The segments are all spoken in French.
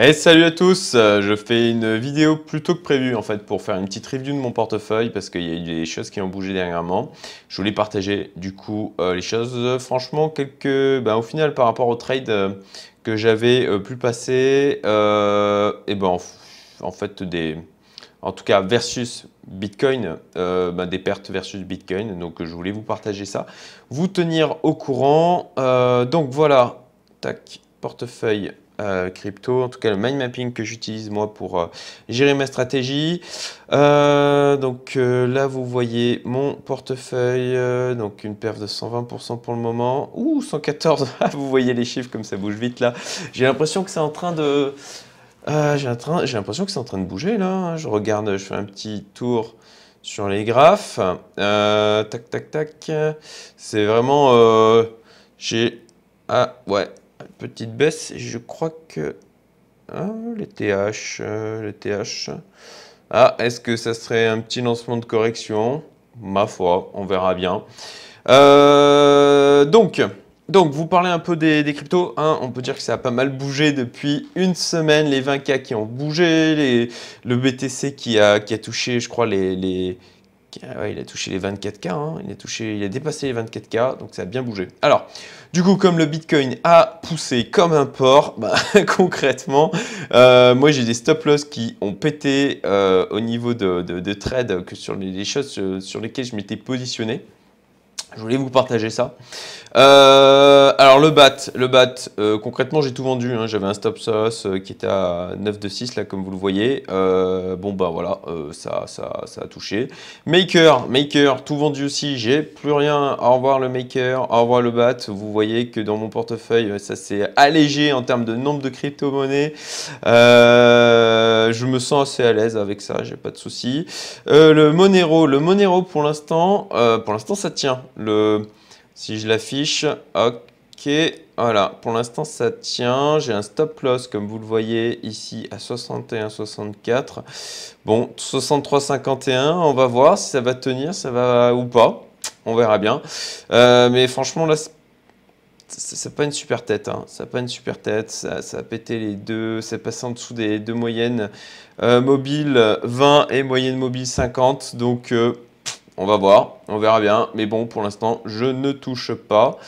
Et salut à tous, euh, je fais une vidéo plutôt que prévu en fait pour faire une petite review de mon portefeuille parce qu'il y a eu des choses qui ont bougé dernièrement. Je voulais partager du coup euh, les choses, franchement quelques, ben, au final par rapport au trade euh, que j'avais pu passer, et ben en, fait des, en tout cas versus Bitcoin, ben, des pertes versus Bitcoin, donc je voulais vous partager ça, vous tenir au courant. donc voilà, tac, portefeuille euh, crypto, en tout cas le mind mapping que j'utilise moi pour euh, gérer ma stratégie. Euh, donc là vous voyez mon portefeuille, donc une perf de 120% pour le moment, ou 114, vous voyez les chiffres comme ça bouge vite là. J'ai l'impression que c'est en train de... J'ai l'impression que c'est en train de bouger là, je regarde, je fais un petit tour sur les graphes, tac tac tac, c'est vraiment... J'ai... Ah ouais, petite baisse. Je crois que... Ah, les TH, euh, les TH. Ah, est-ce que ça serait un petit lancement de correction? Ma foi, on verra bien. Euh, donc, vous parlez un peu des, cryptos. Hein. on peut dire que ça a pas mal bougé depuis une semaine. Les 20K qui ont bougé, le BTC qui a, touché, je crois, les il a touché les 24K, hein. il, a touché, il a dépassé les 24K, donc ça a bien bougé. Alors, du coup, comme le Bitcoin a poussé comme un porc, bah, concrètement, euh, moi j'ai des stop-loss qui ont pété euh, au niveau de, trade que sur les, choses sur lesquelles je m'étais positionné. Je voulais vous partager ça. Euh, alors le bat, le bat, euh, concrètement j'ai tout vendu. Hein. J'avais un stop loss euh, qui était à 9,26 là comme vous le voyez. bon bah voilà, ça, ça, ça a touché. Maker, maker, tout vendu aussi. J'ai plus rien. Au revoir le maker, au revoir le bat. Vous voyez que dans mon portefeuille ça s'est allégé en termes de nombre de crypto-monnaies. je me sens assez à l'aise avec ça, j'ai pas de souci. le Monero, le Monero pour l'instant, pour l'instant ça tient. Le, si je l'affiche, ok, voilà, pour l'instant ça tient. J'ai un stop loss comme vous le voyez ici à 61,64. Bon, 63,51, on va voir si ça va tenir, ça va ou pas. On verra bien. Euh, mais franchement là, c'est pas une super tête, hein. ça pas une super tête, ça, a pété les deux, c'est passé en dessous des deux moyennes euh, mobiles 20 et moyenne mobile 50, donc euh, on va voir, on verra bien. Mais bon, pour l'instant, je ne touche pas.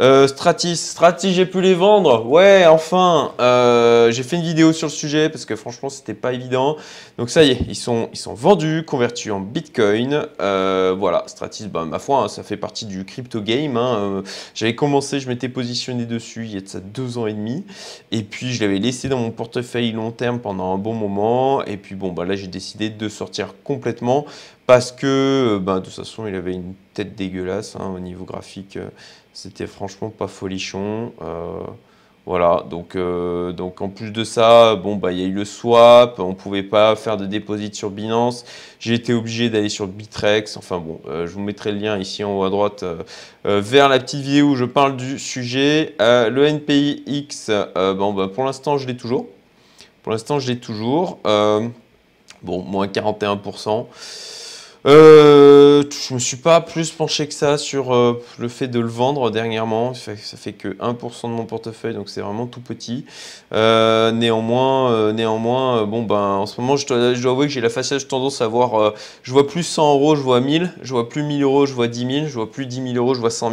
Euh, Stratis, Stratis, j'ai pu les vendre. Ouais, enfin, euh, j'ai fait une vidéo sur le sujet parce que franchement, c'était pas évident. Donc ça y est, ils sont, vendus, convertis en Bitcoin. Euh, voilà, Stratis, bah, ma foi, hein, ça fait partie du crypto game. Hein. J'avais commencé, je m'étais positionné dessus il y a deux ans et demi. Et puis, je l'avais laissé dans mon portefeuille long terme pendant un bon moment. Et puis, bon, bah là, j'ai décidé de sortir complètement parce que, bah, de toute façon, il avait une tête dégueulasse hein, au niveau graphique. C'était franchement pas folichon. Euh, voilà, donc, euh, donc en plus de ça, bon, bah, il y a eu le swap, on pouvait pas faire de dépôt sur Binance. J'ai été obligé d'aller sur Bitrex. Enfin bon, euh, je vous mettrai le lien ici en haut à droite vers la petite vidéo où je parle du sujet. le NPIX, bon, bah, pour l'instant, je l'ai toujours. Pour l'instant, je l'ai toujours. bon, moins 41%. Euh, je me suis pas plus penché que ça sur euh, le fait de le vendre dernièrement. Ça fait, que 1% de mon portefeuille, donc c'est vraiment tout petit. Euh, néanmoins, euh, néanmoins bon ben, en ce moment, je dois, je dois avouer que j'ai la fâcheuse tendance à voir, je vois plus 100 euros, je vois 1000, je vois plus 1000 euros, je vois 10 000, je vois plus 10 000 euros, je vois 100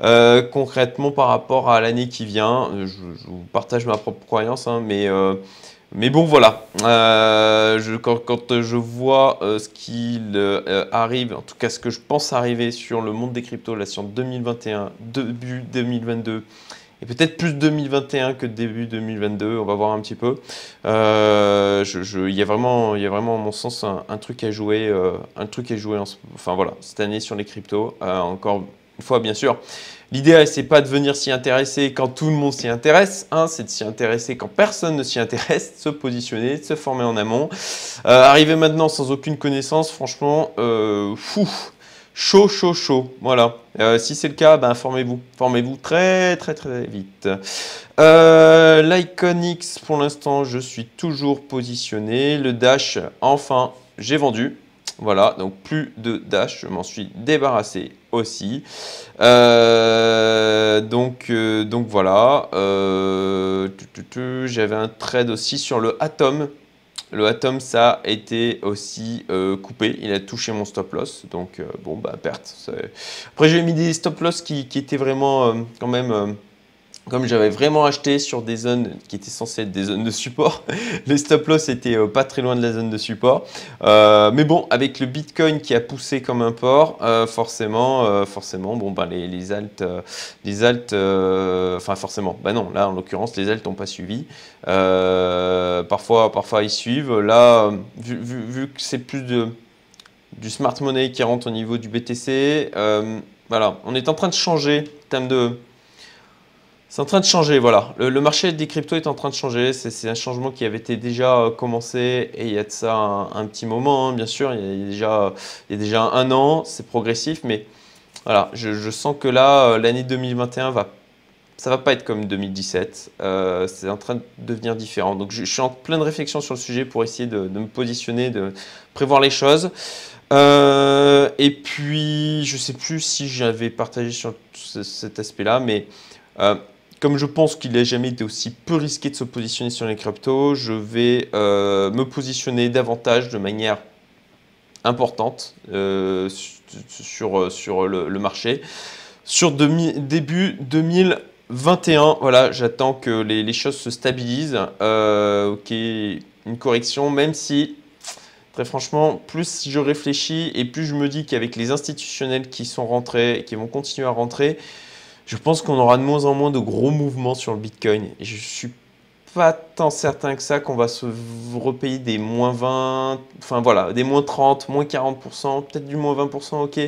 000. concrètement, par rapport à l'année qui vient, je, vous partage ma propre croyance, hein, mais mais bon, voilà. Euh, quand, je vois euh, ce qu'il euh, arrive, en tout cas ce que je pense arriver sur le monde des cryptos, là, sur 2021, début 2022, et peut-être plus 2021 que début 2022, on va voir un petit peu. il, y a vraiment, il y a vraiment, à mon sens, un, truc à jouer, un truc à jouer, enfin voilà, cette année sur les cryptos. encore fois, bien sûr, L'idée, c'est pas de venir s'y intéresser quand tout le monde s'y intéresse, c'est de s'y intéresser quand personne ne s'y intéresse, se positionner, se former en amont. Euh, arriver maintenant sans aucune connaissance, franchement, euh, fou, chaud, chaud, chaud. Voilà. Euh, si c'est le cas, ben, formez-vous. Formez-vous très, très, très vite. Euh, L'Iconix, pour l'instant, je suis toujours positionné. Le Dash, enfin, j'ai vendu. Voilà, donc plus de dash, je m'en suis débarrassé aussi. Euh, donc, euh, donc voilà, euh, j'avais un trade aussi sur le Atom. Le Atom, ça a été aussi coupé, il a touché mon stop loss, donc bon, bah perte. Après j'ai mis des stop loss qui, qui étaient vraiment quand même comme j'avais vraiment acheté sur des zones qui étaient censées être des zones de support, les stop loss étaient euh, pas très loin de la zone de support. Euh, mais bon, avec le Bitcoin qui a poussé comme un porc, euh, forcément, forcément, bon ben les, les les enfin forcément, bah non, là en l'occurrence les altes n'ont pas suivi. parfois, parfois ils suivent. Là, vu, vu que c'est plus de du smart money qui rentre au niveau du BTC, voilà, on est en train de changer en termes de c'est en train de changer, voilà. Le, marché des cryptos est en train de changer. C'est un changement qui avait été déjà euh, commencé et il y a de ça un, petit moment, hein, bien sûr. Il y, a déjà, il y a déjà un an, c'est progressif, mais voilà, je, sens que là, euh, l'année 2021 va ça va pas être comme 2017. Euh, c'est en train de devenir différent. Donc, je, suis en pleine réflexion sur le sujet pour essayer de, me positionner, de prévoir les choses. et puis, je sais plus si j'avais partagé sur cet aspect-là, mais comme je pense qu'il n'a jamais été aussi peu risqué de se positionner sur les cryptos, je vais euh, me positionner davantage de manière importante euh, sur, sur le, marché. Sur début 2021, voilà, j'attends que les, choses se stabilisent, euh, une correction, même si Très franchement, plus je réfléchis et plus je me dis qu'avec les institutionnels qui sont rentrés et qui vont continuer à rentrer, je pense qu'on aura de moins en moins de gros mouvements sur le Bitcoin. Et je suis pas tant certain que ça qu'on va se repayer des moins 20, enfin voilà, des moins 30, moins 40%, peut-être du moins 20%, ok.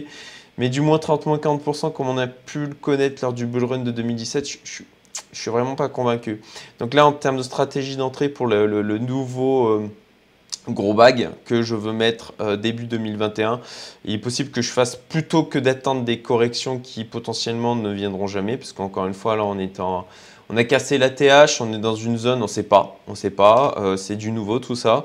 Mais du moins 30, moins 40%, comme on a pu le connaître lors du bull run de 2017, je, je, suis vraiment pas convaincu. Donc là, en termes de stratégie d'entrée pour le, nouveau... Euh, gros bag que je veux mettre euh, début 2021. Il est possible que je fasse plutôt que d'attendre des corrections qui potentiellement ne viendront jamais, parce qu'encore une fois, là, on est en, on a cassé la TH, on est dans une zone, on ne sait pas, on sait pas, euh, c'est du nouveau tout ça.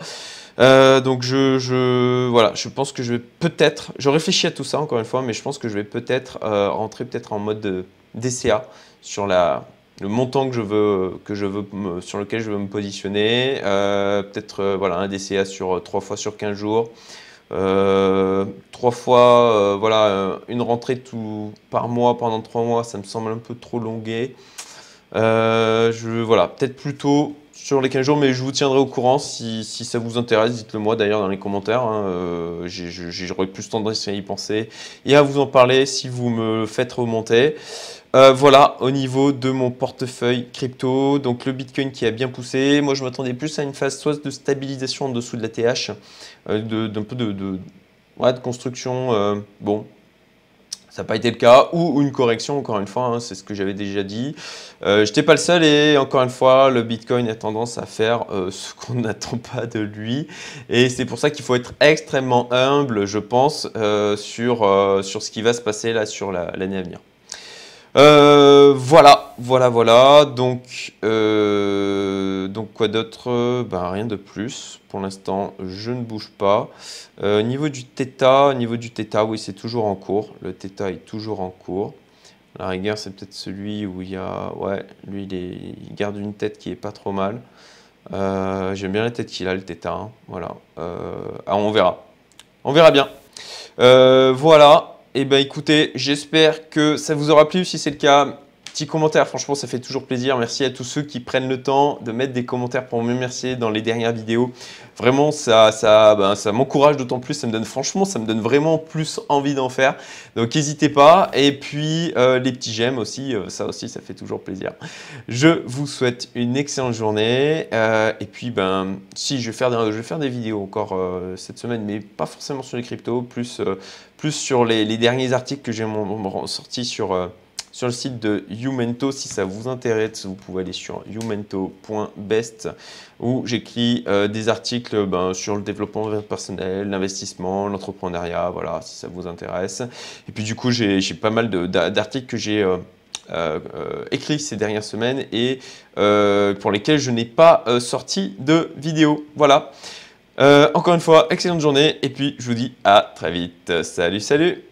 Euh, donc je, je, voilà, je pense que je vais peut-être, je réfléchis à tout ça encore une fois, mais je pense que je vais peut-être rentrer peut-être en mode DCA sur la, le montant que je veux, que je veux sur lequel je veux me positionner. Euh, peut-être euh, voilà, un DCA sur 3 euh, fois sur 15 jours. Euh, 3 fois, voilà, une rentrée tout, par mois pendant 3 mois, ça me semble un peu trop longué. je, voilà, peut-être plutôt sur les 15 jours, mais je vous tiendrai au courant si, si ça vous intéresse. Dites-le moi d'ailleurs dans les commentaires. Hein. J'aurais plus tendance à y penser et à vous en parler si vous me faites remonter. Euh, voilà, au niveau de mon portefeuille crypto, donc le Bitcoin qui a bien poussé. Moi, je m'attendais plus à une phase soit de stabilisation en dessous de la TH, euh, d'un peu de, construction. Euh, bon, ça n'a pas été le cas, ou une correction, encore une fois, hein, c'est ce que j'avais déjà dit. je n'étais pas le seul, et encore une fois, le Bitcoin a tendance à faire ce qu'on n'attend pas de lui. Et c'est pour ça qu'il faut être extrêmement humble, je pense, sur, sur ce qui va se passer là sur l'année à venir. Euh, voilà, voilà, voilà. Donc, euh, donc quoi d'autre ben, Rien de plus. Pour l'instant, je ne bouge pas. Euh, niveau du θ, niveau du θ, oui, c'est toujours en cours. Le θ est toujours en cours. La rigueur, c'est peut-être celui où il y a... Ouais, lui, il, garde une tête qui est pas trop mal. J'aime bien la tête qu'il a, le θ. Hein. Voilà. Ah, on verra. On verra bien. voilà. Eh bien écoutez, j'espère que ça vous aura plu. Si c'est le cas, petit commentaire, franchement ça fait toujours plaisir. Merci à tous ceux qui prennent le temps de mettre des commentaires pour me remercier dans les dernières vidéos. Vraiment, ça, ça, ben, ça m'encourage d'autant plus, ça me donne franchement, ça me donne vraiment plus envie d'en faire. Donc n'hésitez pas. Et puis euh, les petits j'aime aussi, euh, ça aussi ça fait toujours plaisir. Je vous souhaite une excellente journée. Euh, et puis ben, si je vais faire des, vidéos encore cette semaine, mais pas forcément sur les cryptos, plus sur les, derniers articles que j'ai sortis sur, sur le site de Youmento. Si ça vous intéresse, vous pouvez aller sur youmento.best où j'écris euh, des articles ben, sur le développement personnel, l'investissement, l'entrepreneuriat, voilà, si ça vous intéresse. Et puis du coup, j'ai pas mal d'articles que j'ai... Euh, écrits ces dernières semaines et pour lesquels je n'ai pas sorti de vidéo. Voilà. Euh, encore une fois, excellente journée et puis je vous dis à très vite. Salut, salut